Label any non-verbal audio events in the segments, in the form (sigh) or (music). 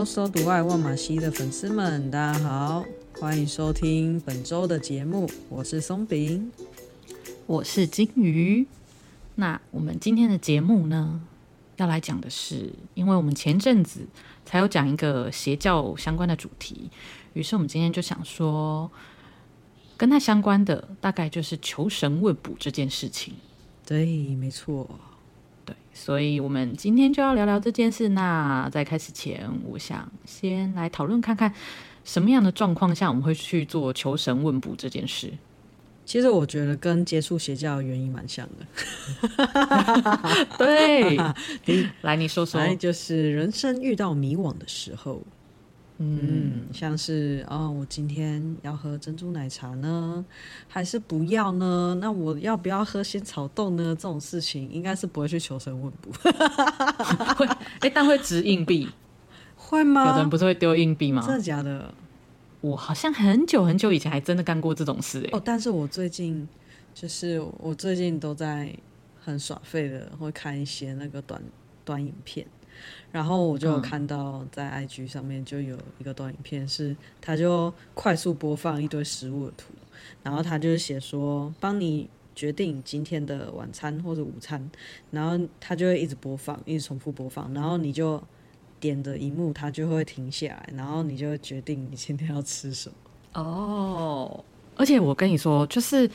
Hello，搜读爱万马西的粉丝们，大家好，欢迎收听本周的节目。我是松饼，我是金鱼。那我们今天的节目呢，要来讲的是，因为我们前阵子才有讲一个邪教相关的主题，于是我们今天就想说，跟它相关的大概就是求神问卜这件事情。对，没错。所以，我们今天就要聊聊这件事。那在开始前，我想先来讨论看看，什么样的状况下我们会去做求神问卜这件事。其实我觉得跟接触邪教的原因蛮像的。(laughs) 对，(laughs) 来你说说，就是人生遇到迷惘的时候。嗯，像是啊、哦，我今天要喝珍珠奶茶呢，还是不要呢？那我要不要喝仙草冻呢？这种事情应该是不会去求神问卜。(laughs) 会，哎、欸，但会掷硬币，(laughs) 会吗？有的人不是会丢硬币吗？真的假的？我好像很久很久以前还真的干过这种事哎、欸。哦，但是我最近就是我最近都在很耍废的，会看一些那个短短影片。然后我就有看到在 IG 上面就有一个短影片，是他就快速播放一堆食物的图，然后他就写说帮你决定今天的晚餐或者午餐，然后他就会一直播放，一直重复播放，然后你就点着荧幕，他就会停下来，然后你就会决定你今天要吃什么。哦，而且我跟你说，就是。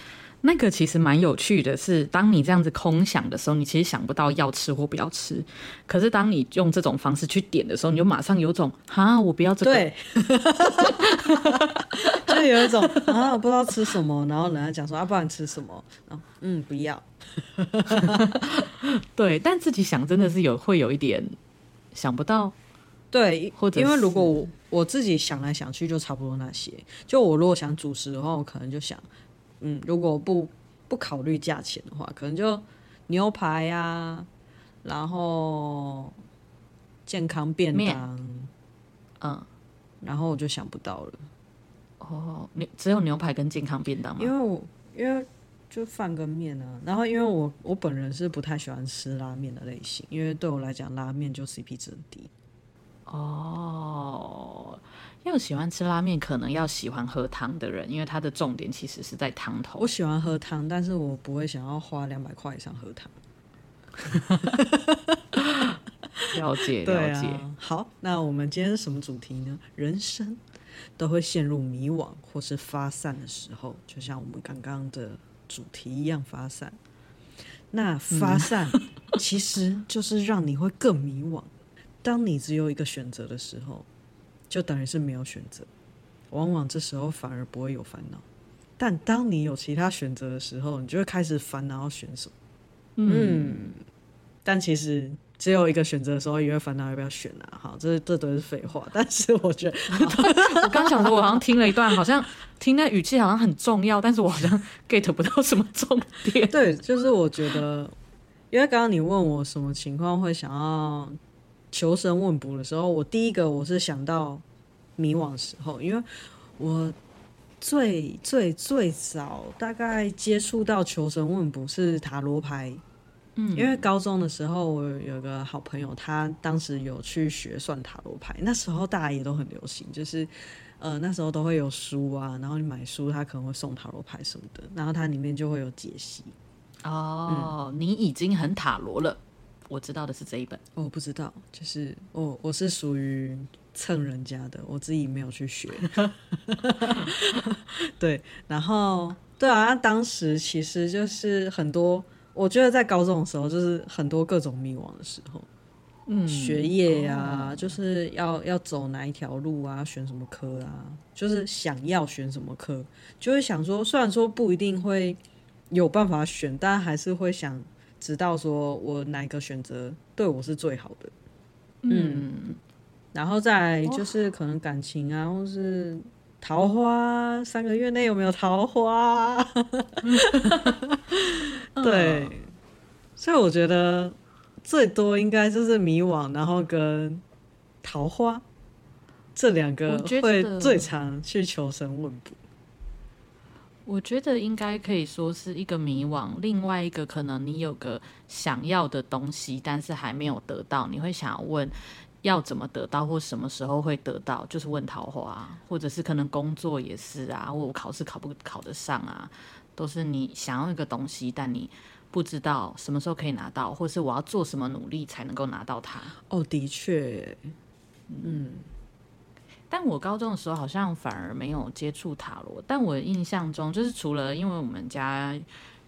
那个其实蛮有趣的是，是当你这样子空想的时候，你其实想不到要吃或不要吃。可是当你用这种方式去点的时候，你就马上有种啊，我不要这个，对，(laughs) 就有一种啊，我不知道吃什么，然后人家讲说啊，不然吃什么？嗯，不要。(laughs) 对，但自己想真的是有会有一点想不到，对，或者因为如果我我自己想来想去，就差不多那些。就我如果想主食的话，我可能就想。嗯，如果不不考虑价钱的话，可能就牛排呀、啊，然后健康便当，嗯，然后我就想不到了。哦，牛只有牛排跟健康便当吗？因为我因为就饭跟面啊，然后因为我我本人是不太喜欢吃拉面的类型，因为对我来讲拉面就 CP 值很低。哦。要喜欢吃拉面，可能要喜欢喝汤的人，因为它的重点其实是在汤头。我喜欢喝汤，但是我不会想要花两百块以上喝汤。(laughs) 了解，了解。啊。好，那我们今天是什么主题呢？人生都会陷入迷惘或是发散的时候，就像我们刚刚的主题一样，发散。那发散其实就是让你会更迷惘。当你只有一个选择的时候。就等于是没有选择，往往这时候反而不会有烦恼。但当你有其他选择的时候，你就会开始烦恼要选什么。嗯，嗯，但其实只有一个选择的时候，也会烦恼要不要选啊。好，这这都是废话。但是我觉得，(laughs) 我刚想说，我好像听了一段，好像听那语气好像很重要，但是我好像 get 不到什么重点。(laughs) 对，就是我觉得，因为刚刚你问我什么情况会想要。求神问卜的时候，我第一个我是想到迷惘的时候，因为我最最最早大概接触到求神问卜是塔罗牌，嗯，因为高中的时候我有个好朋友，他当时有去学算塔罗牌，那时候大家也都很流行，就是呃那时候都会有书啊，然后你买书，他可能会送塔罗牌什么的，然后它里面就会有解析。哦，嗯，你已经很塔罗了。我知道的是这一本，我不知道，就是我我是属于蹭人家的，我自己没有去学。(laughs) 对，然后对啊，当时其实就是很多我觉得在高中的时候，就是很多各种迷惘的时候。嗯，学业啊，哦、就是要要走哪一条路啊，选什么科啊，就是想要选什么科，就会想说，虽然说不一定会有办法选，但还是会想知道说我哪个选择对我是最好的。嗯，嗯然后再就是可能感情啊，或是桃花，三个月内有没有桃花？(laughs) 对，所以我觉得。最多应该就是迷惘，然后跟桃花这两个会最常去求神问卜。我觉得应该可以说是一个迷惘，另外一个可能你有个想要的东西，但是还没有得到，你会想要问要怎么得到，或什么时候会得到，就是问桃花，或者是可能工作也是啊，或我考试考不考得上啊，都是你想要一个东西，但你。不知道什么时候可以拿到，或是我要做什么努力才能够拿到它？哦，的确，嗯，但我高中的时候好像反而没有接触塔罗，但我印象中就是除了因为我们家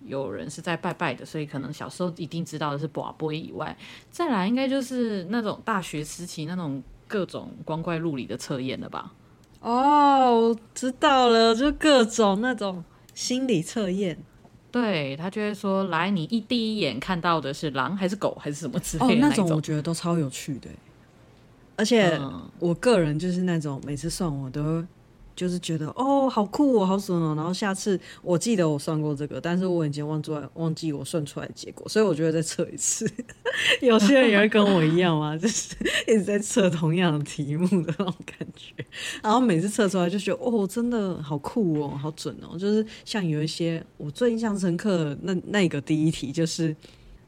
有人是在拜拜的，所以可能小时候一定知道的是博杯以外，再来应该就是那种大学时期那种各种光怪陆离的测验了吧？哦，知道了，就各种那种心理测验。对，他就会说：“来，你一第一眼看到的是狼还是狗还是什么之类的那种？”哦，那种我觉得都超有趣的，而且我个人就是那种每次算我都会。就是觉得哦，好酷哦，好爽哦。然后下次我记得我算过这个，但是我已经忘记忘记我算出来的结果，所以我觉得再测一次。(laughs) 有些人也会跟我一样嘛，就是一直在测同样的题目的那种感觉。然后每次测出来就觉得哦，真的好酷哦，好准哦。就是像有一些我最印象深刻的那那个第一题，就是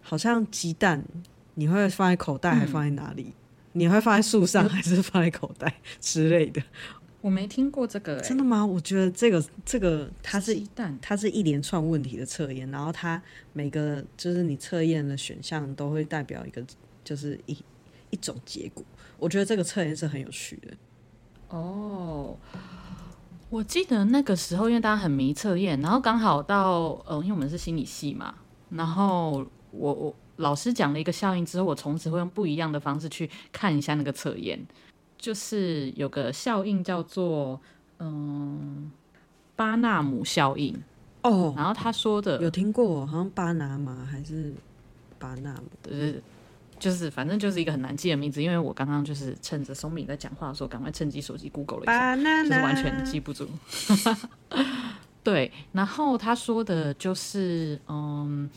好像鸡蛋你会放在口袋还放在哪里？嗯、你会放在树上还是放在口袋之类的？我没听过这个、欸，真的吗？我觉得这个这个它是它是一连串问题的测验，然后它每个就是你测验的选项都会代表一个就是一一种结果。我觉得这个测验是很有趣的。哦，我记得那个时候因为大家很迷测验，然后刚好到呃，因为我们是心理系嘛，然后我我老师讲了一个效应之后，我从此会用不一样的方式去看一下那个测验。就是有个效应叫做嗯巴纳姆效应哦，然后他说的有听过，好像巴拿马还是巴纳姆，就是就是反正就是一个很难记的名字，因为我刚刚就是趁着松敏在讲话的时候，赶快趁机手机 Google 了一下，就是完全记不住。(laughs) 对，然后他说的就是嗯，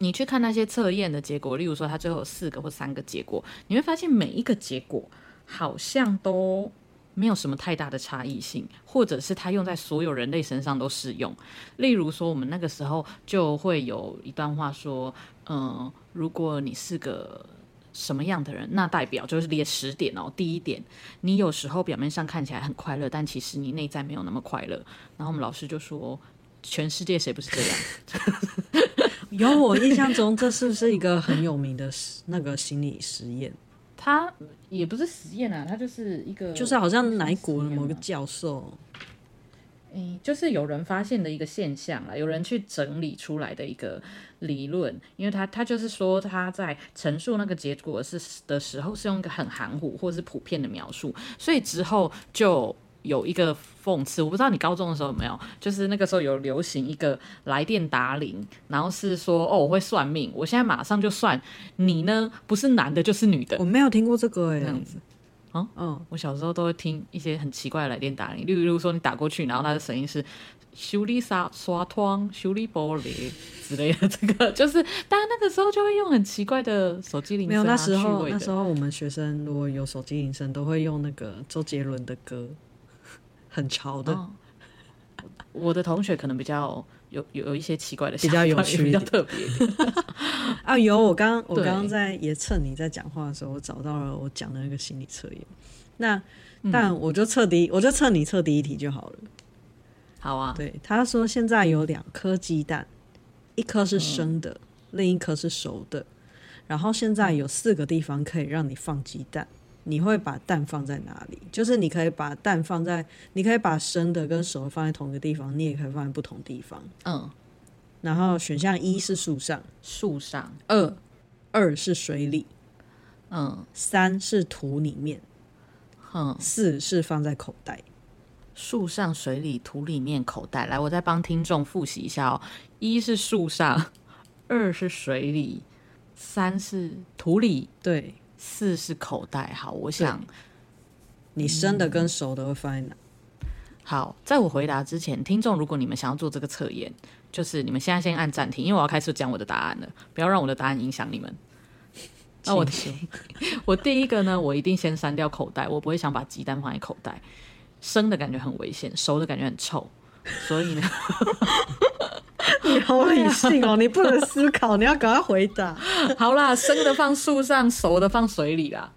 你去看那些测验的结果，例如说他最后有四个或三个结果，你会发现每一个结果。好像都没有什么太大的差异性，或者是它用在所有人类身上都适用。例如说，我们那个时候就会有一段话说：“嗯，如果你是个什么样的人，那代表就是列十点哦。第一点，你有时候表面上看起来很快乐，但其实你内在没有那么快乐。”然后我们老师就说：“全世界谁不是这样？” (laughs) 有，我印象中这是不是一个很有名的那个心理实验？他也不是实验啊，他就是一个，就是好像哪国的某个教授，嗯，就是有人发现的一个现象啊，有人去整理出来的一个理论，因为他他就是说他在陈述那个结果是的时候是用一个很含糊或是普遍的描述，所以之后就。有一个讽刺，我不知道你高中的时候有没有，就是那个时候有流行一个来电打铃，然后是说哦，我会算命，我现在马上就算你呢，不是男的就是女的。我没有听过这个哎，这样子啊，嗯，我小时候都会听一些很奇怪的来电打铃，例如说你打过去，然后他的声音是修理沙刷窗、修理玻璃之类的，这个 (laughs) 就是，大家那个时候就会用很奇怪的手机铃声。没有，那时候那时候我们学生如果有手机铃声，都会用那个周杰伦的歌。很潮的、哦，我的同学可能比较有有有一些奇怪的，比较有趣，比较特别 (laughs) 啊。有我刚我刚刚在也趁你在讲话的时候，我找到了我讲的那个心理测验。那但我就测第一，我就测你测第一题就好了。好啊，对，他说现在有两颗鸡蛋，一颗是生的，嗯、另一颗是熟的。然后现在有四个地方可以让你放鸡蛋。你会把蛋放在哪里？就是你可以把蛋放在，你可以把生的跟熟的放在同一个地方，你也可以放在不同地方。嗯，然后选项一是树上，树上，二二是水里，嗯三是土里面，哼，四是放在口袋。树上、水里、土里面、口袋。来，我再帮听众复习一下哦。一是树上，二是水里，三是土里，对，四是口袋。好，我想你生的跟熟的会放在哪？好，在我回答之前，听众如果你们想要做这个测验，就是你们现在先按暂停，因为我要开始讲我的答案了，不要让我的答案影响你们。(laughs) 那我 (laughs) 我第一个呢，我一定先删掉口袋，我不会想把鸡蛋放在口袋，生的感觉很危险，熟的感觉很臭，所以呢，(laughs) 你好理性哦，你不能思考，你要赶快回答。好啦，生的放树上，熟的放水里啦。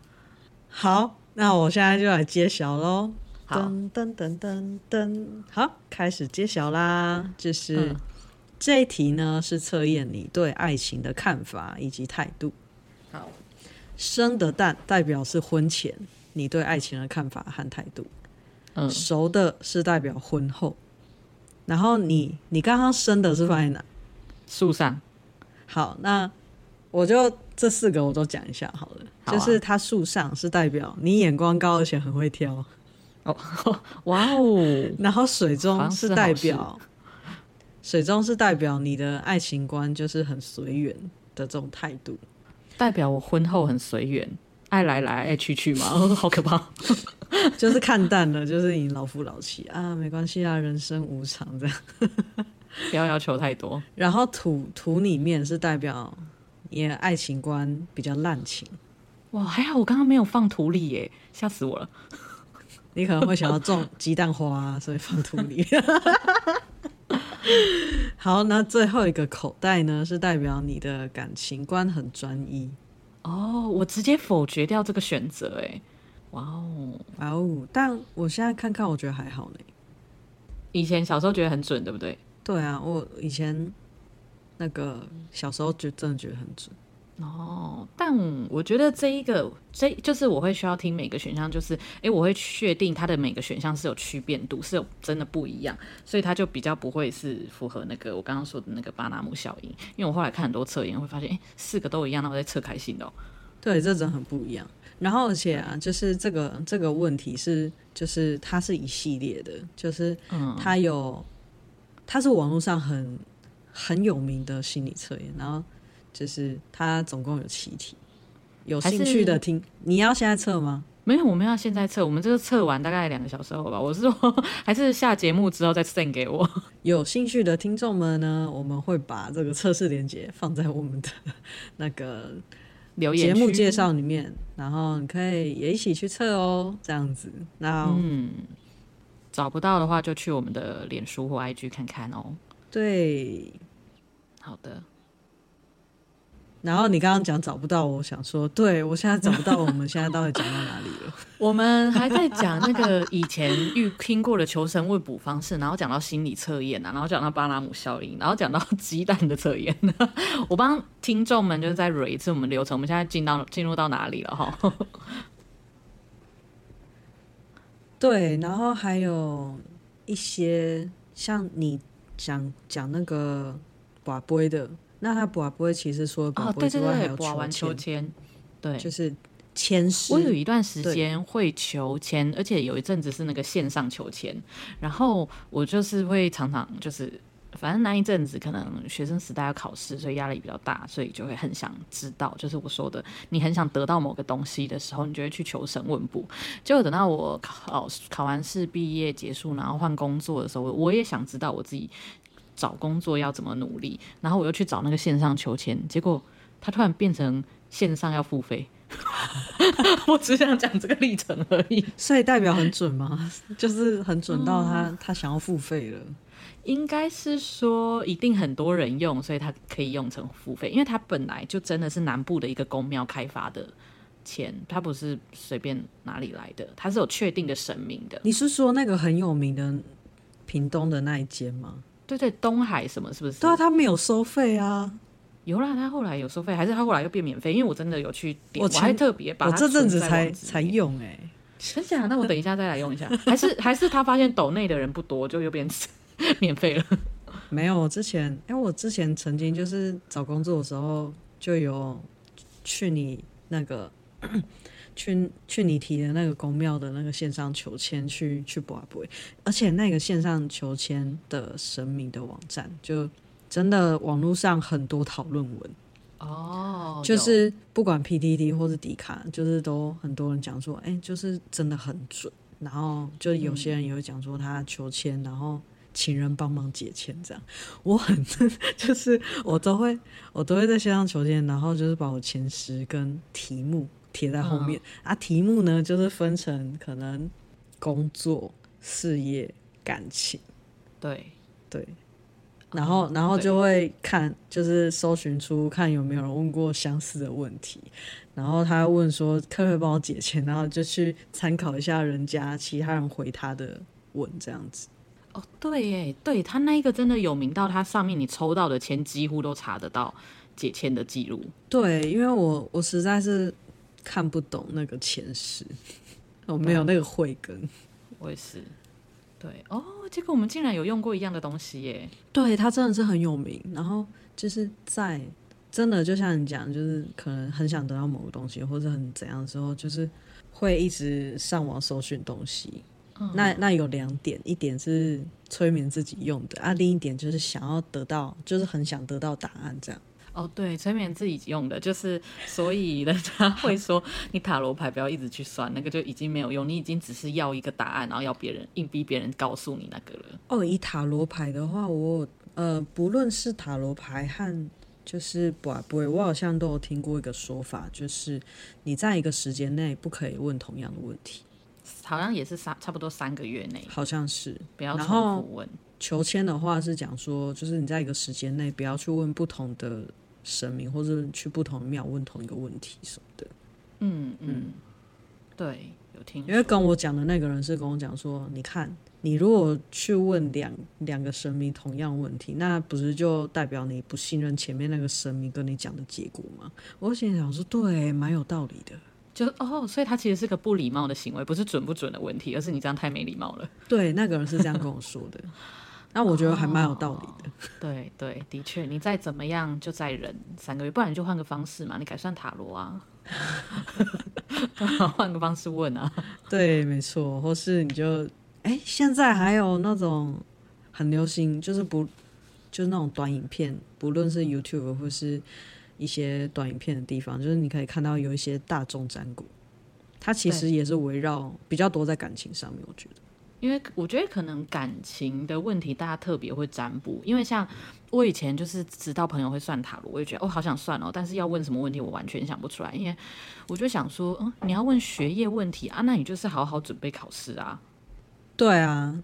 好，那我现在就来揭晓喽。好噔噔噔噔噔，好，开始揭晓啦。就是、嗯、这一题呢，是测验你对爱情的看法以及态度。好，生的蛋代表是婚前你对爱情的看法和态度，嗯，熟的是代表婚后。然后你你刚刚生的是放在哪？树上。好，那我就这四个我都讲一下好了。好啊、就是它树上是代表你眼光高而且很会挑。哦，(laughs) 哇哦！然后水中是代表，水中是代表你的爱情观就是很随缘的这种态度，代表我婚后很随缘，爱来来爱去去嘛，哦、(laughs) 好可怕！(laughs) 就是看淡了，就是你老夫老妻啊，没关系啊，人生无常这样，(laughs) 不要要求太多。然后土土里面是代表你的爱情观比较滥情，哇，还好我刚刚没有放土里耶，吓死我了。你可能会想要种鸡蛋花，啊，所以放土里。好，那最后一个口袋呢，是代表你的感情观很专一。哦，我直接否决掉这个选择，哎，哇哦，哇哦！但我现在看看，我觉得还好呢。以前小时候觉得很准，对不对？对啊，我以前那个小时候就真的觉得很准。哦，但我觉得这一个，这就是我会需要听每个选项，就是哎，我会确定它的每个选项是有区变度，是有真的不一样，所以它就比较不会是符合那个我刚刚说的那个巴纳姆效应。因为我后来看很多测验，会发现哎，四个都一样，那我在测开心的哦。对，这真的很不一样。然后而且啊，就是这个这个问题是，就是它是一系列的，就是嗯，它有，它是网络上很很有名的心理测验，然后。就是它总共有七题，有兴趣的听。你要现在测吗？没有，我们要现在测。我们这个测完大概两个小时后吧。我是说，还是下节目之后再 send 给我。有兴趣的听众们呢，我们会把这个测试链接放在我们的 (laughs) 那个留言节目介绍里面，然后你可以也一起去测哦。这样子，那嗯，找不到的话就去我们的脸书或 IG 看看哦。对，好的。然后你刚刚讲找不到，我想说，对我现在找不到，我们现在到底讲到哪里了？(laughs) 我们还在讲那个以前遇听过的求神问卜方式，然后讲到心理测验啊，然后讲到巴拉姆效应，然后讲到鸡蛋的测验。(laughs) 我帮听众们就是再 review 一次我们流程，我们现在进到进入到哪里了哈？(laughs) 对，然后还有一些像你讲讲那个寡杯的。那他卜不会，其实说哦，对对对，卜完求签，对，就是签诗。我有一段时间会求签，而且有一阵子是那个线上求签，然后我就是会常常就是，反正那一阵子可能学生时代要考试，所以压力比较大，所以就会很想知道，就是我说的，你很想得到某个东西的时候，你就会去求神问卜。结果等到我考考完试毕业结束，然后换工作的时候，我也想知道我自己。找工作要怎么努力？然后我又去找那个线上求签，结果他突然变成线上要付费。(laughs) 我只想讲这个历程而已。所以代表很准吗？(laughs) 就是很准到他、嗯、他想要付费了。应该是说一定很多人用，所以他可以用成付费，因为他本来就真的是南部的一个公庙开发的钱，他不是随便哪里来的，他是有确定的神明的。你是说那个很有名的屏东的那一间吗？对对，东海什么是不是？对啊，他没有收费啊。有啦，他后来有收费，还是他后来又变免费？因为我真的有去点，我，我还特别把我这阵子才才用哎、欸，真假？那我等一下再来用一下。还是 (laughs) 还是他发现抖内的人不多，就又变 (laughs) 免费了。没有，之前哎，我之前曾经就是找工作的时候就有去你那个去去你提的那个公庙的那个线上求签去去拔杯，而且那个线上求签的神明的网站就真的网络上很多讨论文哦，就是不管 PTT 或是迪卡，就是都很多人讲说，哎，就是真的很准。然后就有些人也会讲说他求签，嗯、然后请人帮忙解签这样。我很 (laughs) 就是我都会我都会在线上求签，然后就是把我前十跟题目贴在后面、嗯、啊。题目呢就是分成可能工作、事业、感情，对对。然后、嗯、然后就会看就是搜寻出看有没有人问过相似的问题。然后他问说：“可不可以帮我解签？”然后就去参考一下人家其他人回他的问，这样子。哦，对耶，对他那一个真的有名到他上面你抽到的签几乎都查得到解签的记录。对，因为我我实在是看不懂那个前世，我 (laughs) 没有那个慧根。我也是。对哦，结果我们竟然有用过一样的东西耶！对，他真的是很有名。然后就是在。真的就像你讲，就是可能很想得到某个东西，或者很怎样的时候，就是会一直上网搜寻东西。嗯、那那有两点，一点是催眠自己用的啊，另一点就是想要得到，就是很想得到答案这样。哦，对，催眠自己用的，就是所以人家 (laughs) 会说你塔罗牌不要一直去算，那个就已经没有用，你已经只是要一个答案，然后要别人硬逼别人告诉你那个了。哦，以塔罗牌的话，我呃，不论是塔罗牌和就是不不会，我好像都有听过一个说法，就是你在一个时间内不可以问同样的问题，好像也是三差不多三个月内，好像是不要重复问。求签的话是讲说，就是你在一个时间内不要去问不同的神明，或者去不同的庙问同一个问题什么的。嗯嗯，对，有听。因为跟我讲的那个人是跟我讲说，你看。你如果去问两两个神明同样问题，那不是就代表你不信任前面那个神明跟你讲的结果吗？我心想说，对，蛮有道理的。就哦，所以他其实是个不礼貌的行为，不是准不准的问题，而是你这样太没礼貌了。对，那个人是这样跟我说的。(laughs) 那我觉得还蛮有道理的。哦、对对，的确，你再怎么样就再忍三个月，不然你就换个方式嘛，你改算塔罗啊，(laughs) 换个方式问啊。对，没错，或是你就。哎，现在还有那种很流行，就是不就是那种短影片，不论是 YouTube 或是一些短影片的地方，就是你可以看到有一些大众占卜，它其实也是围绕比较多在感情上面。我觉得，因为我觉得可能感情的问题，大家特别会占卜，因为像我以前就是知道朋友会算塔罗，我也觉得哦，好想算哦，但是要问什么问题，我完全想不出来，因为我就想说，嗯，你要问学业问题啊，那你就是好好准备考试啊。对啊，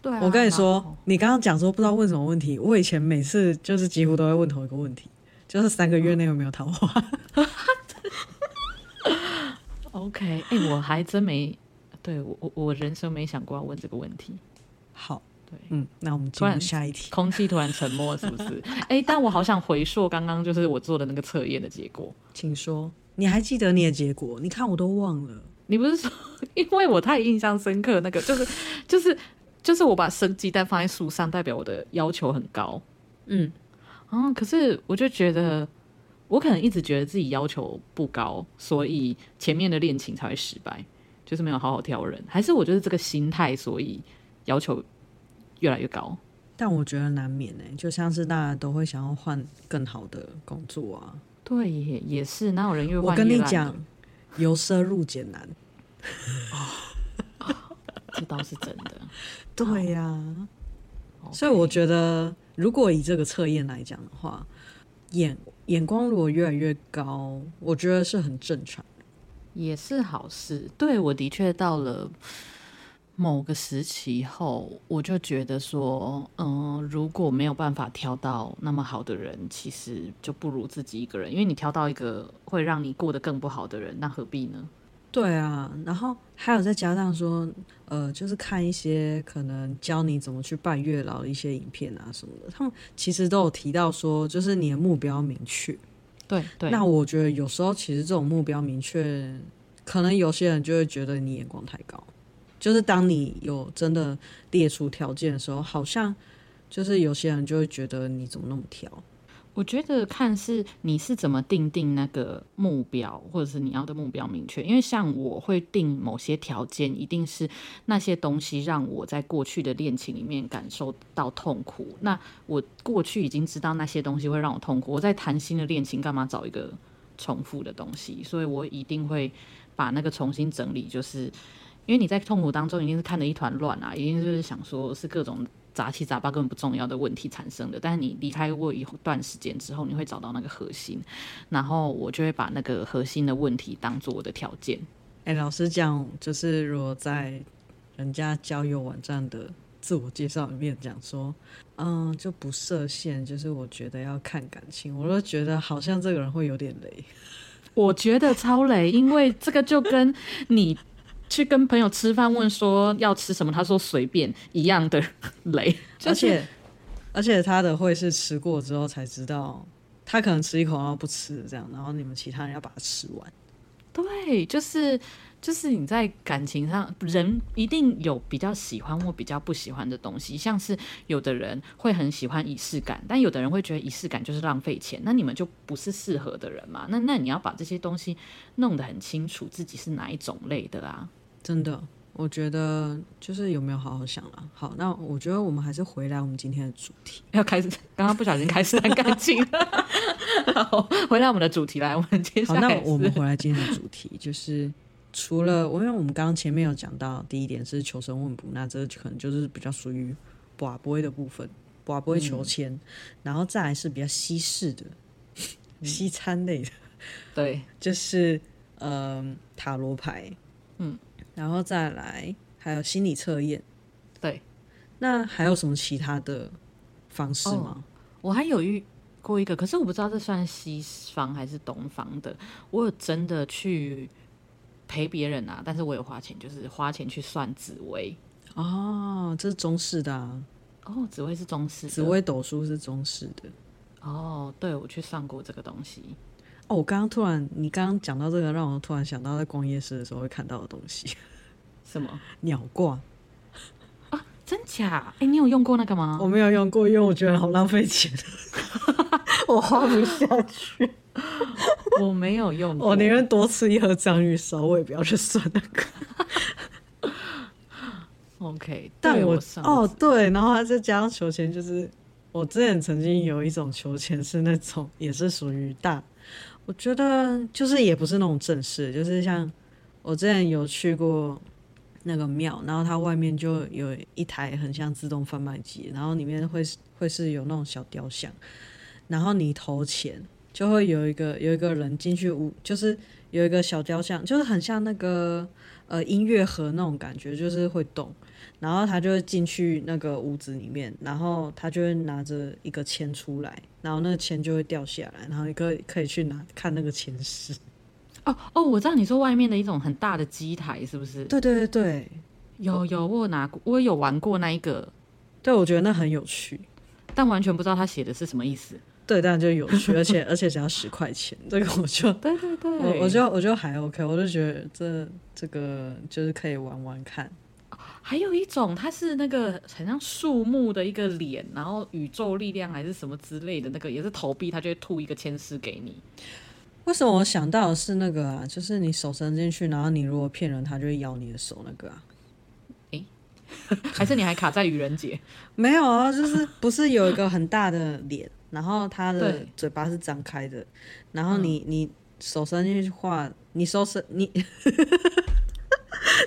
对啊，我跟你说，你刚刚讲说不知道问什么问题，我以前每次就是几乎都会问同一个问题，就是三个月内有没有桃花。(laughs) OK，哎、欸，我还真没，对我我人生没想过要问这个问题。好，对，嗯，那我们进入下一题。空气突然沉默，是不是？哎、欸，但我好想回溯刚刚就是我做的那个测验的结果，请说。你还记得你的结果？你看我都忘了。你不是说，(laughs) 因为我太印象深刻，那个就是就是就是我把生鸡蛋放在树上，代表我的要求很高。嗯，啊，可是我就觉得，我可能一直觉得自己要求不高，所以前面的恋情才会失败，就是没有好好挑人，还是我就是这个心态，所以要求越来越高。但我觉得难免呢、欸，就像是大家都会想要换更好的工作啊。对，也也是，哪有人越换越？我跟你讲。由奢入俭难，哦，这倒是真的。(laughs) 对呀.所以我觉得，如果以这个测验来讲的话，眼眼光如果越来越高，我觉得是很正常的，也是好事。对，我的确到了。某个时期后，我就觉得说，嗯、如果没有办法挑到那么好的人，其实就不如自己一个人。因为你挑到一个会让你过得更不好的人，那何必呢？对啊，然后还有再加上说，呃，就是看一些可能教你怎么去拜月老的一些影片啊什么的，他们其实都有提到说，就是你的目标明确。对对。那我觉得有时候其实这种目标明确，可能有些人就会觉得你眼光太高。就是当你有真的列出条件的时候，好像就是有些人就会觉得你怎么那么挑？我觉得看是你是怎么定定那个目标，或者是你要的目标明确。因为像我会定某些条件，一定是那些东西让我在过去的恋情里面感受到痛苦。那我过去已经知道那些东西会让我痛苦，我在谈新的恋情干嘛找一个重复的东西？所以我一定会把那个重新整理，就是因为你在痛苦当中一定是看得一团乱啊，一定就是想说是各种。杂七杂八根本不重要的问题产生的，但是你离开过一段时间之后，你会找到那个核心，然后我就会把那个核心的问题当做我的条件。哎、欸，老实讲，就是如果在人家交友网站的自我介绍里面讲说，嗯，就不设限，就是我觉得要看感情，我都觉得好像这个人会有点雷。我觉得超雷，因为这个就跟你。去跟朋友吃饭，问说要吃什么，他说随便一样的 (laughs) 雷，而且而且他的会是吃过之后才知道，他可能吃一口然后不吃这样，然后你们其他人要把它吃完。对，就是就是你在感情上，人一定有比较喜欢或比较不喜欢的东西，像是有的人会很喜欢仪式感，但有的人会觉得仪式感就是浪费钱，那你们就不是适合的人嘛？那那你要把这些东西弄得很清楚，自己是哪一种类的啊？真的，我觉得就是有没有好好想了。好，那我觉得我们还是回来我们今天的主题，要开始。刚刚不小心开始谈感情好，回来我们的主题来，我们接下来。好，那我们回来今天的主题，就是除了我，因为我们刚刚前面有讲到，第一点是求神问卜，那这可能就是比较属于跋杯的部分，跋杯求签，嗯、然后再来是比较西式的、嗯、西餐类的，对，就是嗯、呃、塔罗牌，嗯。然后再来，还有心理测验，对。那还有什么其他的方式吗？哦，我还有遇过一个，可是我不知道这算西方还是东方的。我有真的去陪别人啊，但是我有花钱，就是花钱去算紫薇。哦，这是中式的啊。哦，紫薇是中式的，紫薇斗数是中式的。哦，对，我去算过这个东西。哦，我刚刚突然，你刚刚讲到这个，让我突然想到在逛夜市的时候会看到的东西，(laughs) 什么 (laughs) 鸟罐啊？真假？哎，你有用过那个吗？我没有用过，因为我觉得好浪费钱，(laughs) 我花不下去。我没有用过，我宁愿多吃一盒章鱼烧，我也不要去算那个。OK，但我哦对，然后再加上求签，就是我之前曾经有一种求签是那种，也是属于大。我觉得就是也不是那种正式，就是像我之前有去过那个庙，然后它外面就有一台很像自动贩卖机，然后里面会是会是有那种小雕像，然后你投钱就会有一个有一个人进去屋，就是有一个小雕像，就是很像那个呃音乐盒那种感觉，就是会动。然后他就会进去那个屋子里面，然后他就会拿着一个签出来，然后那个签就会掉下来，然后你可以可以去拿看那个签诗。(laughs) 哦哦，我知道你说外面的一种很大的机台是不是？对对对对，有有我有拿过，我有玩过那一个。对，我觉得那很有趣，但完全不知道他写的是什么意思。对，但就有趣，而且而且只要十块钱，这个我就对对对，我我就我就还 OK，我就觉得这这个就是可以玩玩看。还有一种，它是那个很像树木的一个脸，然后宇宙力量还是什么之类的那个，也是投币，它就会吐一个签诗给你。为什么我想到的是那个啊？就是你手伸进去，然后你如果骗人，它就会咬你的手那个啊？诶，(laughs) 还是你还卡在愚人节？(laughs) 没有啊，就是不是有一个很大的脸，然后它的嘴巴是张开的，然后你你手伸进去画，你手伸你。(laughs)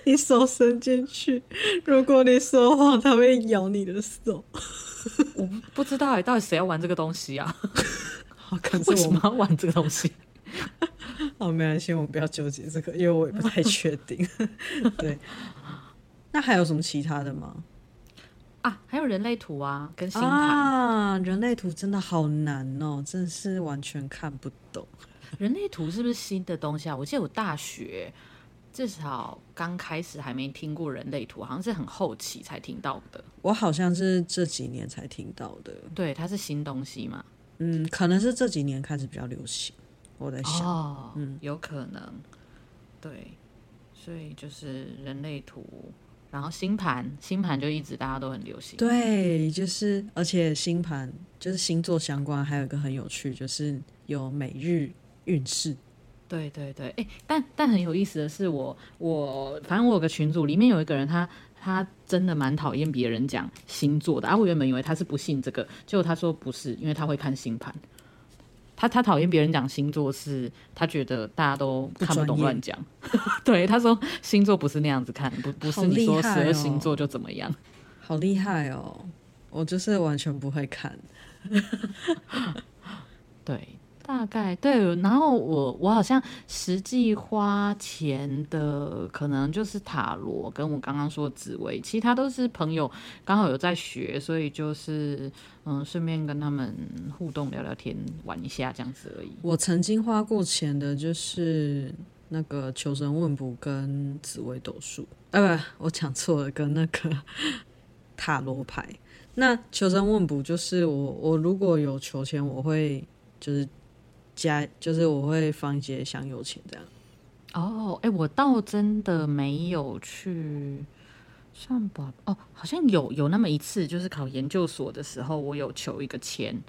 你手伸进去，如果你说谎，它会咬你的手。(laughs) 我不知道哎，到底谁要玩这个东西啊？好，可是 (laughs) 为什么要玩这个东西？好，没关系，我们不要纠结这个，因为我也不太确定。对，那还有什么其他的吗？啊，还有人类图啊，跟星盘啊，人类图真的好难哦，真的是完全看不懂。人类图是不是新的东西啊？我记得我大学。至少刚开始还没听过人类图，好像是很后期才听到的。我好像是这几年才听到的。对，它是新东西嘛？嗯，可能是这几年开始比较流行。我在想，哦，嗯，有可能。对，所以就是人类图，然后星盘，星盘就一直大家都很流行。对，就是而且星盘就是星座相关，还有一个很有趣，就是有每日运势。对对对，哎，但但很有意思的是我，我我反正我有个群组里面有一个人他，他他真的蛮讨厌别人讲星座的。啊，我原本以为他是不信这个，结果他说不是，因为他会看星盘。他他讨厌别人讲星座是，他觉得大家都看不懂乱讲。(laughs) 对，他说星座不是那样子看，不不是你说十二星座就怎么样。好厉害哦！我就是完全不会看。(laughs) 对。大概对，然后我我好像实际花钱的可能就是塔罗，跟我刚刚说紫微，其他都是朋友刚好有在学，所以就是嗯，顺便跟他们互动聊聊天，玩一下这样子而已。我曾经花过钱的就是那个求神问卜跟紫微斗数，呃，不，我讲错了，跟那个 (laughs) 塔罗牌。那求神问卜就是我我如果有求签，我会就是。加就是我会放一些香油钱这样。哦，哎，我倒真的没有去算吧。哦，好像有有那么一次，就是考研究所的时候，我有求一个签。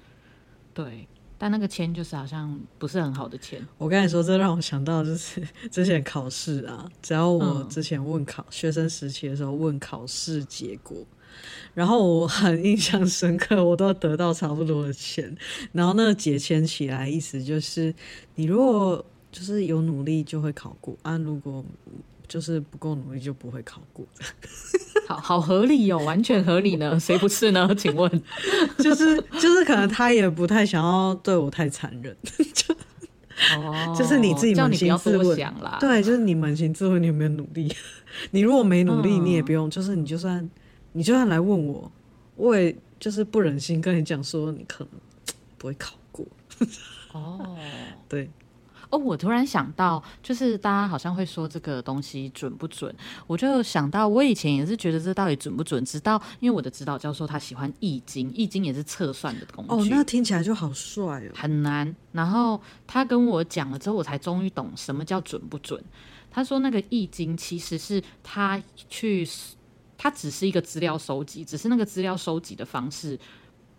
对，但那个签就是好像不是很好的签。我跟你说，这让我想到就是 (laughs) 之前考试啊，只要我之前问考、嗯、学生时期的时候问考试结果。然后我很印象深刻，我都得到差不多的钱。然后那个解签起来，意思就是你如果就是有努力就会考过啊，如果就是不够努力就不会考过。好好合理哦，完全合理呢，谁不是呢？请问，就是就是可能他也不太想要对我太残忍，(laughs) 就哦，就是你自己扪心自问啦。对，就是你扪心自问，你有没有努力？(laughs) 你如果没努力，你也不用，就是你就算。你就算来问我，我也就是不忍心跟你讲说你可能不会考过。哦，(laughs) 对，哦，我突然想到，就是大家好像会说这个东西准不准，我就想到我以前也是觉得这到底准不准，直到因为我的指导教授他喜欢易经，易经也是测算的工具。哦，那听起来就好帅哦，很难。然后他跟我讲了之后，我才终于懂什么叫准不准。他说那个易经其实是他去。它只是一个资料收集，只是那个资料收集的方式，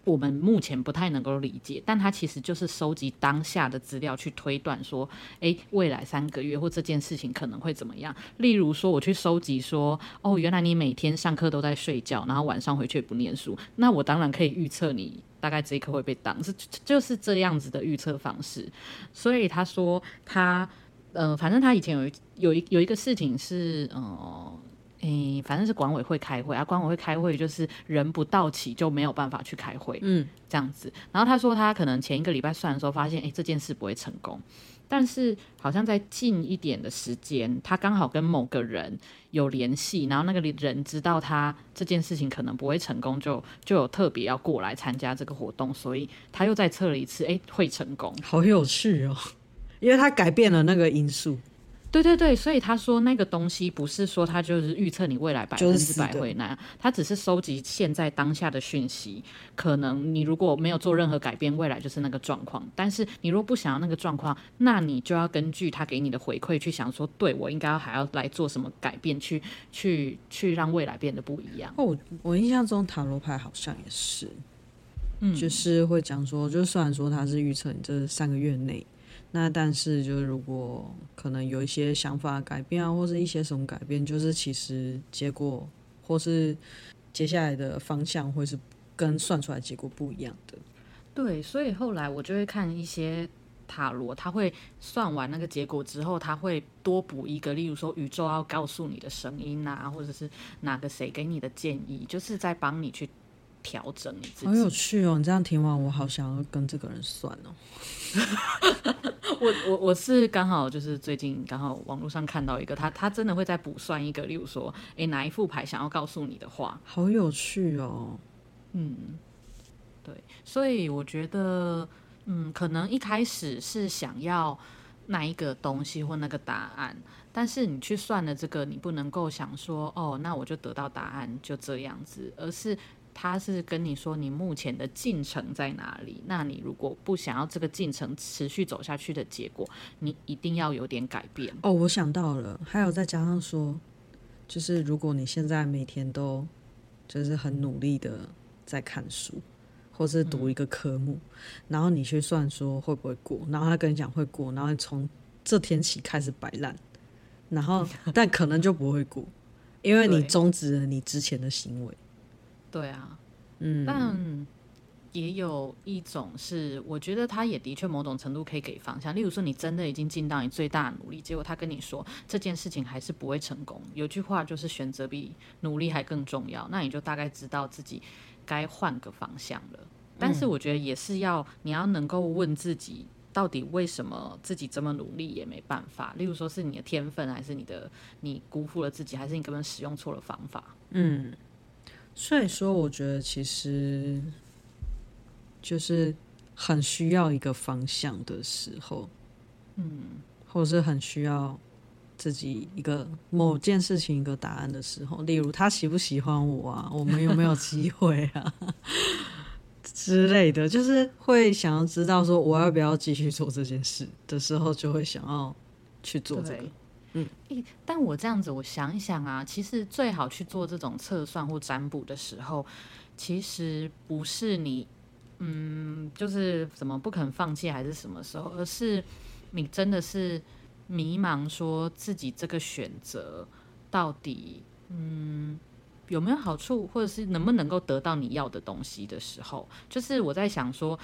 我们目前不太能够理解。但它其实就是收集当下的资料，去推断说，诶，未来三个月或这件事情可能会怎么样。例如说，我去收集说，哦，原来你每天上课都在睡觉，然后晚上回去不念书，那我当然可以预测你大概这一刻会被当，是就是这样子的预测方式。所以他说他，呃，反正他以前有有一有一个事情是，呃。诶，反正是管委会开会啊，管委会开会就是人不到齐就没有办法去开会，嗯，这样子。然后他说他可能前一个礼拜算的时候发现，诶，这件事不会成功，但是好像在近一点的时间，他刚好跟某个人有联系，然后那个人知道他这件事情可能不会成功，就就有特别要过来参加这个活动，所以他又再测了一次，诶，会成功，好有趣哦，因为他改变了那个因素。对对对，所以他说那个东西不是说他就是预测你未来百分之百会那样，他只是收集现在当下的讯息。可能你如果没有做任何改变，未来就是那个状况。但是你如果不想要那个状况，那你就要根据他给你的回馈去想说，对，我应该还要来做什么改变，去去去让未来变得不一样。哦，我印象中塔罗牌好像也是，嗯，就是会讲说，就虽然说他是预测你这三个月内。那但是，就是如果可能有一些想法改变啊，或是一些什么改变，就是其实结果或是接下来的方向会是跟算出来结果不一样的。对，所以后来我就会看一些塔罗，他会算完那个结果之后，他会多补一个，例如说宇宙要告诉你的声音啊，或者是哪个谁给你的建议，就是在帮你去。调整你自己，好有趣哦！你这样听完，我好想要跟这个人算哦。(laughs) 我我我是刚好就是最近刚好网络上看到一个，他他真的会再补算一个，例如说，诶，哪一副牌想要告诉你的话，好有趣哦。嗯，对，所以我觉得，嗯，可能一开始是想要那一个东西或那个答案，但是你去算了这个，你不能够想说，哦，那我就得到答案就这样子，而是。他是跟你说你目前的进程在哪里？那你如果不想要这个进程持续走下去的结果，你一定要有点改变。哦，我想到了，还有再加上说，就是如果你现在每天都就是很努力的在看书，或是读一个科目，嗯、然后你去算说会不会过，然后他跟你讲会过，然后你从这天起开始摆烂，然后 (laughs) 但可能就不会过，因为你终止了你之前的行为。对啊，嗯，但。也有一种是，我觉得他也的确某种程度可以给方向。例如说，你真的已经尽到你最大的努力，结果他跟你说这件事情还是不会成功。有句话就是选择比努力还更重要，那你就大概知道自己该换个方向了。但是我觉得也是要你要能够问自己，到底为什么自己这么努力也没办法？例如说是你的天分，还是你的你辜负了自己，还是你根本使用错了方法？嗯，所以说我觉得其实。就是很需要一个方向的时候，嗯，或者是很需要自己一个某件事情一个答案的时候，例如他喜不喜欢我啊，我们有没有机 (laughs) 会啊之类的，就是会想要知道说我要不要继续做这件事的时候，就会想要去做这个。嗯，但我这样子，我想一想啊，其实最好去做这种测算或占卜的时候，其实不是你。嗯，就是怎么不肯放弃，还是什么时候？而是你真的是迷茫，说自己这个选择到底嗯有没有好处，或者是能不能够得到你要的东西的时候，就是我在想说，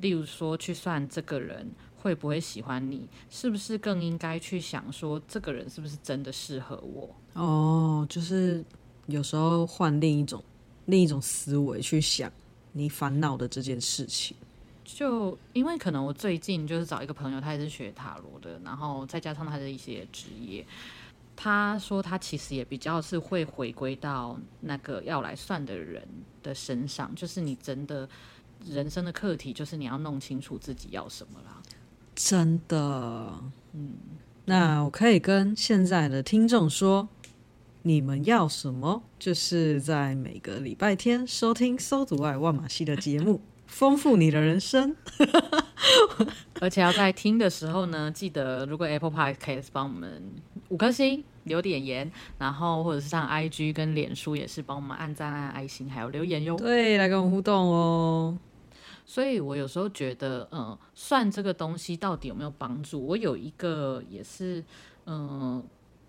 例如说去算这个人会不会喜欢你，是不是更应该去想说这个人是不是真的适合我？哦，就是有时候换另一种另一种思维去想。你烦恼的这件事情，就因为可能我最近就是找一个朋友，他也是学塔罗的，然后再加上他的一些职业，他说他其实也比较是会回归到那个要来算的人的身上，就是你真的人生的课题，就是你要弄清楚自己要什么啦。真的，嗯，那我可以跟现在的听众说。你们要什么？就是在每个礼拜天收听《搜读爱万马西》的节目，(laughs) 丰富你的人生。(laughs) 而且要在听的时候呢，记得如果 Apple Podcast 帮我们五颗星留点言，然后或者是上 IG 跟脸书也是帮我们按赞、按爱心，还有留言哟。对，来跟我们互动哦。所以我有时候觉得，嗯，算这个东西到底有没有帮助？我有一个也是，嗯，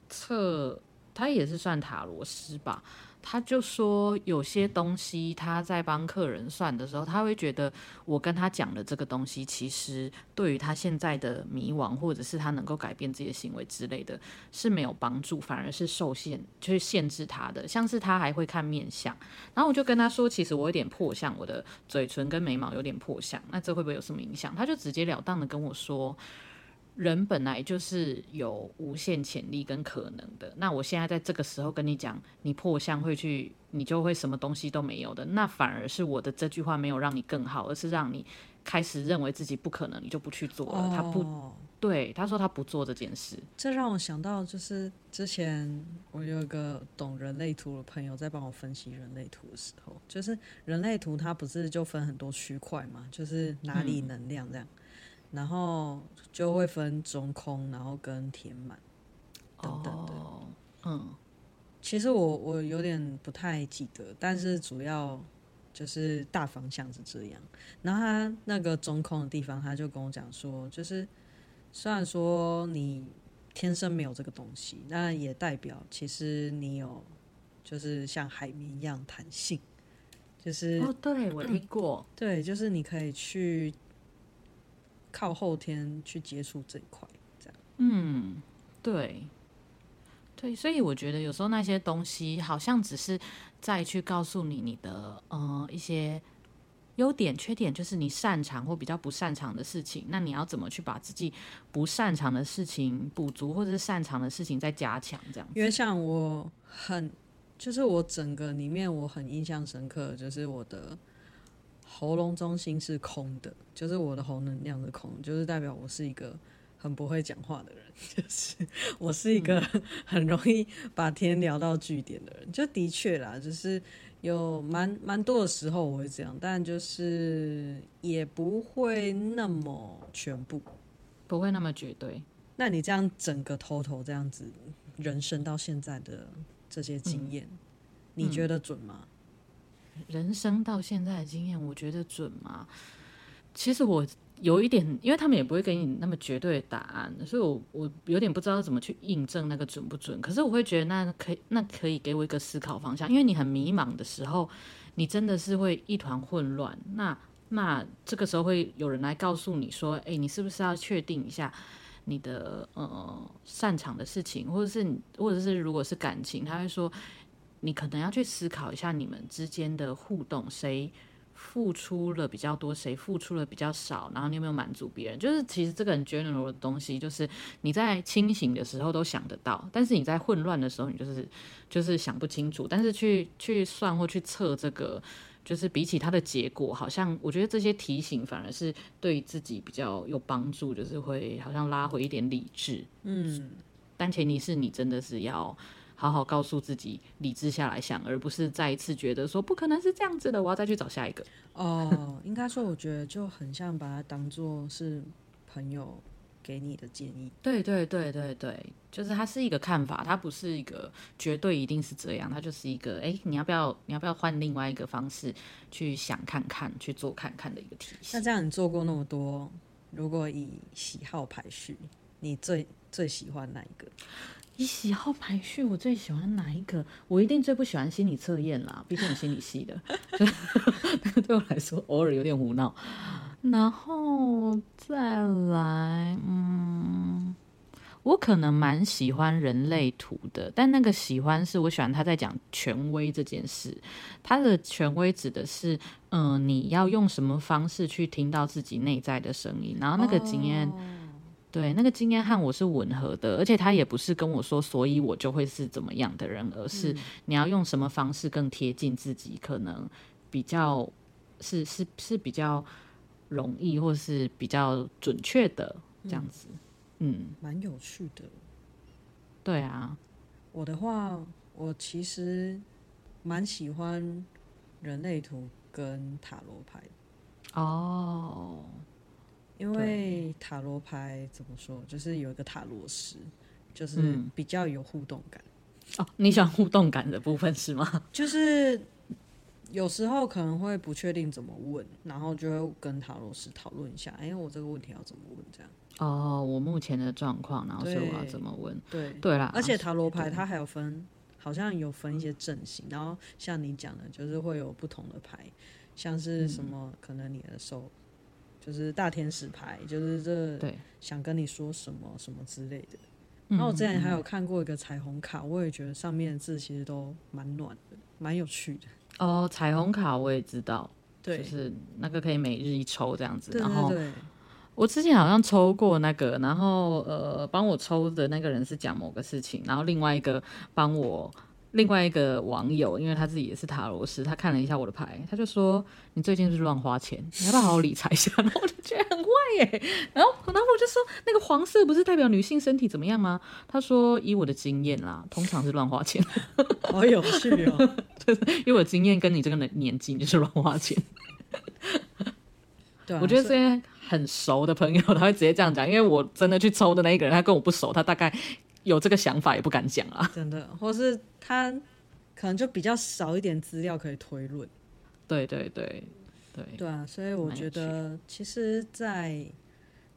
测。他也是算塔罗师吧，他就说有些东西他在帮客人算的时候，他会觉得我跟他讲的这个东西，其实对于他现在的迷惘，或者是他能够改变自己的行为之类的，是没有帮助，反而是受限，就是限制他的。像是他还会看面相，然后我就跟他说，其实我有点破相，我的嘴唇跟眉毛有点破相，那这会不会有什么影响？他就直截了当的跟我说。人本来就是有无限潜力跟可能的。那我现在在这个时候跟你讲，你破相会去，你就会什么东西都没有的。那反而是我的这句话没有让你更好，而是让你开始认为自己不可能，你就不去做了。他不对，他说他不做这件事。这让我想到，就是之前我有一个懂人类图的朋友在帮我分析人类图的时候，就是人类图它不是就分很多区块嘛，就是哪里能量这样。嗯然后就会分中空，然后跟填满等等的。嗯，其实我我有点不太记得，但是主要就是大方向是这样。然后他那个中空的地方，他就跟我讲说，就是虽然说你天生没有这个东西，那也代表其实你有，就是像海绵一样弹性。就是哦，对，我听过，对，就是你可以去。靠后天去接触这一块，这样。嗯，对，对，所以我觉得有时候那些东西好像只是再去告诉你你的呃一些优点、缺点，就是你擅长或比较不擅长的事情。那你要怎么去把自己不擅长的事情补足，或者是擅长的事情再加强？这样。因为像我很，就是我整个里面我很印象深刻，就是我的。喉咙中心是空的，就是我的喉能量是空，就是代表我是一个很不会讲话的人，(laughs) 就是我是一个很容易把天聊到据点的人。就的确啦，就是有蛮蛮多的时候我会这样，但就是也不会那么全部，不会那么绝对。那你这样整个 total 这样子，人生到现在的这些经验，嗯、你觉得准吗？人生到现在的经验，我觉得准吗？其实我有一点，因为他们也不会给你那么绝对的答案，所以我我有点不知道怎么去印证那个准不准。可是我会觉得那可以，那可以给我一个思考方向，因为你很迷茫的时候，你真的是会一团混乱。那那这个时候会有人来告诉你说：“哎，你是不是要确定一下你的呃擅长的事情，或者是或者是如果是感情，他会说。”你可能要去思考一下你们之间的互动，谁付出了比较多，谁付出了比较少，然后你有没有满足别人？就是其实这个很 general 的东西，就是你在清醒的时候都想得到，但是你在混乱的时候，你就是就是想不清楚。但是去去算或去测这个，就是比起它的结果，好像我觉得这些提醒反而是对自己比较有帮助，就是会好像拉回一点理智。嗯，但前提是你真的是要。好好告诉自己，理智下来想，而不是再一次觉得说不可能是这样子的，我要再去找下一个。哦，应该说，我觉得就很像把它当做是朋友给你的建议。对对对对对，就是它是一个看法，它不是一个绝对一定是这样，它就是一个哎，你要不要你要不要换另外一个方式去想看看，去做看看的一个提醒。那这样你做过那么多，如果以喜好排序，你最最喜欢哪一个？以喜好排序，我最喜欢哪一个？我一定最不喜欢心理测验啦，毕竟我心理系的，(laughs) 对我来说偶尔有点胡闹。然后再来，嗯，我可能蛮喜欢人类图的，但那个喜欢是我喜欢他在讲权威这件事。他的权威指的是，嗯、你要用什么方式去听到自己内在的声音，然后那个经验。对，那个经验和我是吻合的，而且他也不是跟我说，所以我就会是怎么样的人，而是你要用什么方式更贴近自己，可能比较是是是比较容易，或是比较准确的这样子。嗯，蛮有趣的。对啊，我的话，我其实蛮喜欢人类图跟塔罗牌。哦。因为塔罗牌怎么说，就是有一个塔罗师，就是比较有互动感。嗯、哦，你喜欢互动感的部分是吗？就是有时候可能会不确定怎么问，然后就会跟塔罗师讨论一下，哎，我这个问题要怎么问？这样。哦，我目前的状况，然后所以我要怎么问？对对啦，而且塔罗牌它还有分，好像有分一些阵型，然后像你讲的，就是会有不同的牌，像是什么，嗯、可能你的手。就是大天使牌，就是这对想跟你说什么什么之类的。然后我之前还有看过一个彩虹卡，我也觉得上面的字其实都蛮暖的，蛮有趣的。哦，彩虹卡我也知道，对，就是那个可以每日一抽这样子。对对对，然后我之前好像抽过那个，然后呃，帮我抽的那个人是讲某个事情，然后另外一个帮我。另外一个网友，因为他自己也是塔罗师，他看了一下我的牌，他就说：“你最近是乱花钱，你要不要好好理财一下？” (laughs) 然后我就觉得很坏耶。然后，然后我就说：“那个黄色不是代表女性身体怎么样吗？”他说：“以我的经验啦，通常是乱花钱。”好有趣哦！就是 (laughs) 因为我经验跟你这个年纪，就是乱花钱。(laughs) 对啊，我觉得这些很熟的朋友，他会直接这样讲，因为我真的去抽的那一个人，他跟我不熟，他大概。有这个想法也不敢讲啊，真的，或是他可能就比较少一点资料可以推论。对对对对对啊，所以我觉得，其实，在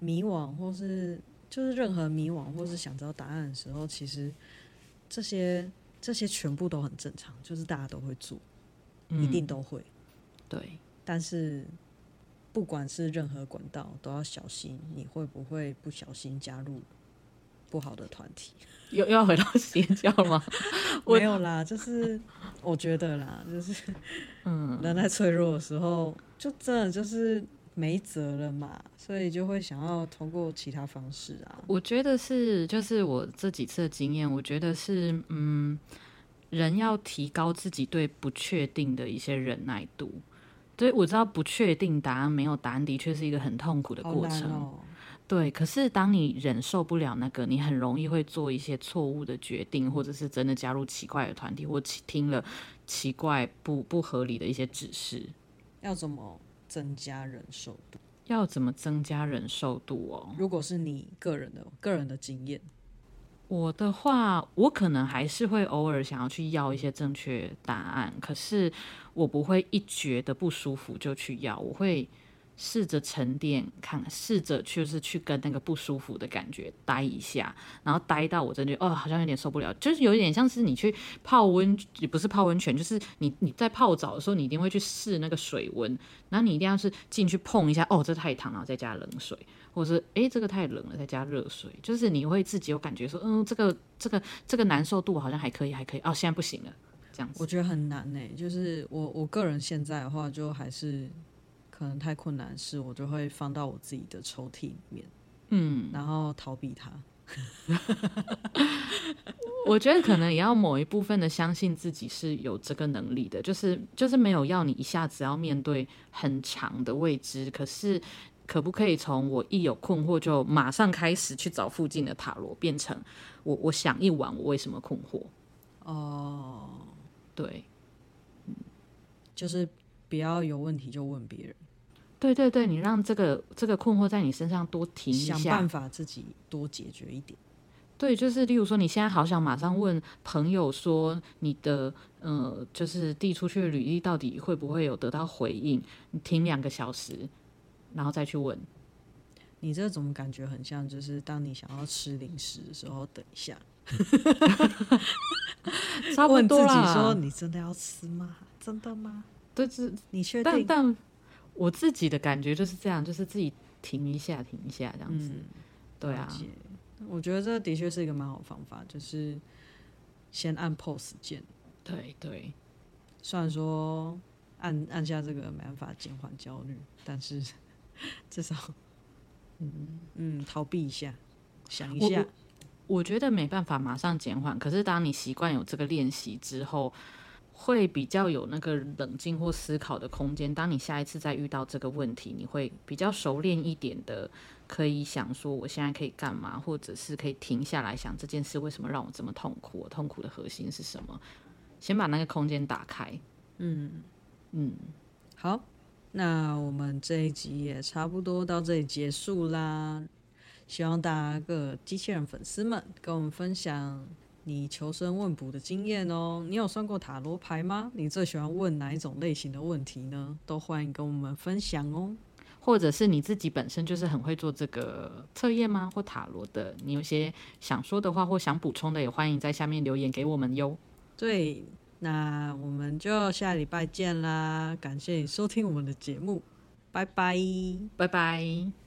迷惘或是就是任何迷惘或是想知道答案的时候，其实这些这些全部都很正常，就是大家都会做，嗯、一定都会。对，但是不管是任何管道，都要小心，你会不会不小心加入？不好的团体又又要回到邪教吗？(laughs) 没有啦，就是我觉得啦，就是嗯，人在脆弱的时候，就真的就是没辙了嘛，所以就会想要通过其他方式啊。我觉得是，就是我这几次的经验，我觉得是，嗯，人要提高自己对不确定的一些忍耐度。对，我知道不确定答案，没有答案，的确是一个很痛苦的过程。对，可是当你忍受不了那个，你很容易会做一些错误的决定，或者是真的加入奇怪的团体，或听了奇怪不不合理的一些指示。要怎么增加忍受度？要怎么增加忍受度哦？如果是你个人的个人的经验，我的话，我可能还是会偶尔想要去要一些正确答案，可是我不会一觉得不舒服就去要，我会。试着沉淀，看，试着就是去跟那个不舒服的感觉待一下，然后待到我真的觉哦，好像有点受不了，就是有一点像是你去泡温，也不是泡温泉，就是你你在泡澡的时候，你一定会去试那个水温，然后你一定要是进去碰一下，哦，这太烫了，再加冷水，或者是诶，这个太冷了，再加热水，就是你会自己有感觉说，嗯，这个这个这个难受度好像还可以，还可以，哦，现在不行了，这样子。我觉得很难呢，就是我我个人现在的话，就还是。可能太困难的事，我就会放到我自己的抽屉里面，嗯，然后逃避它。(laughs) 我觉得可能也要某一部分的相信自己是有这个能力的，就是就是没有要你一下子要面对很长的未知，可是可不可以从我一有困惑就马上开始去找附近的塔罗，变成我我想一晚我为什么困惑？哦，对，嗯，就是不要有问题就问别人。对对对，你让这个这个困惑在你身上多停一下，想办法自己多解决一点。对，就是例如说，你现在好想马上问朋友说，你的呃，就是递出去的履历到底会不会有得到回应？你停两个小时，然后再去问。你这种感觉很像，就是当你想要吃零食的时候，等一下 (laughs) (laughs) 差不多问自己说：“你真的要吃吗？真的吗？”对，是，你确定？但但。我自己的感觉就是这样，就是自己停一下，停一下这样子。嗯、对啊，我觉得这的确是一个蛮好的方法，就是先按 pause 键。对对，虽然说按按下这个没办法减缓焦虑，但是 (laughs) 至少，嗯嗯，逃避一下，想一下。我，我觉得没办法马上减缓，可是当你习惯有这个练习之后。会比较有那个冷静或思考的空间。当你下一次再遇到这个问题，你会比较熟练一点的，可以想说我现在可以干嘛，或者是可以停下来想这件事为什么让我这么痛苦，我痛苦的核心是什么？先把那个空间打开。嗯嗯，好，那我们这一集也差不多到这里结束啦。希望大家各机器人粉丝们跟我们分享。你求生问卜的经验哦，你有算过塔罗牌吗？你最喜欢问哪一种类型的问题呢？都欢迎跟我们分享哦。或者是你自己本身就是很会做这个测验吗？或塔罗的，你有些想说的话或想补充的，也欢迎在下面留言给我们哟。对，那我们就下礼拜见啦！感谢你收听我们的节目，拜拜，拜拜。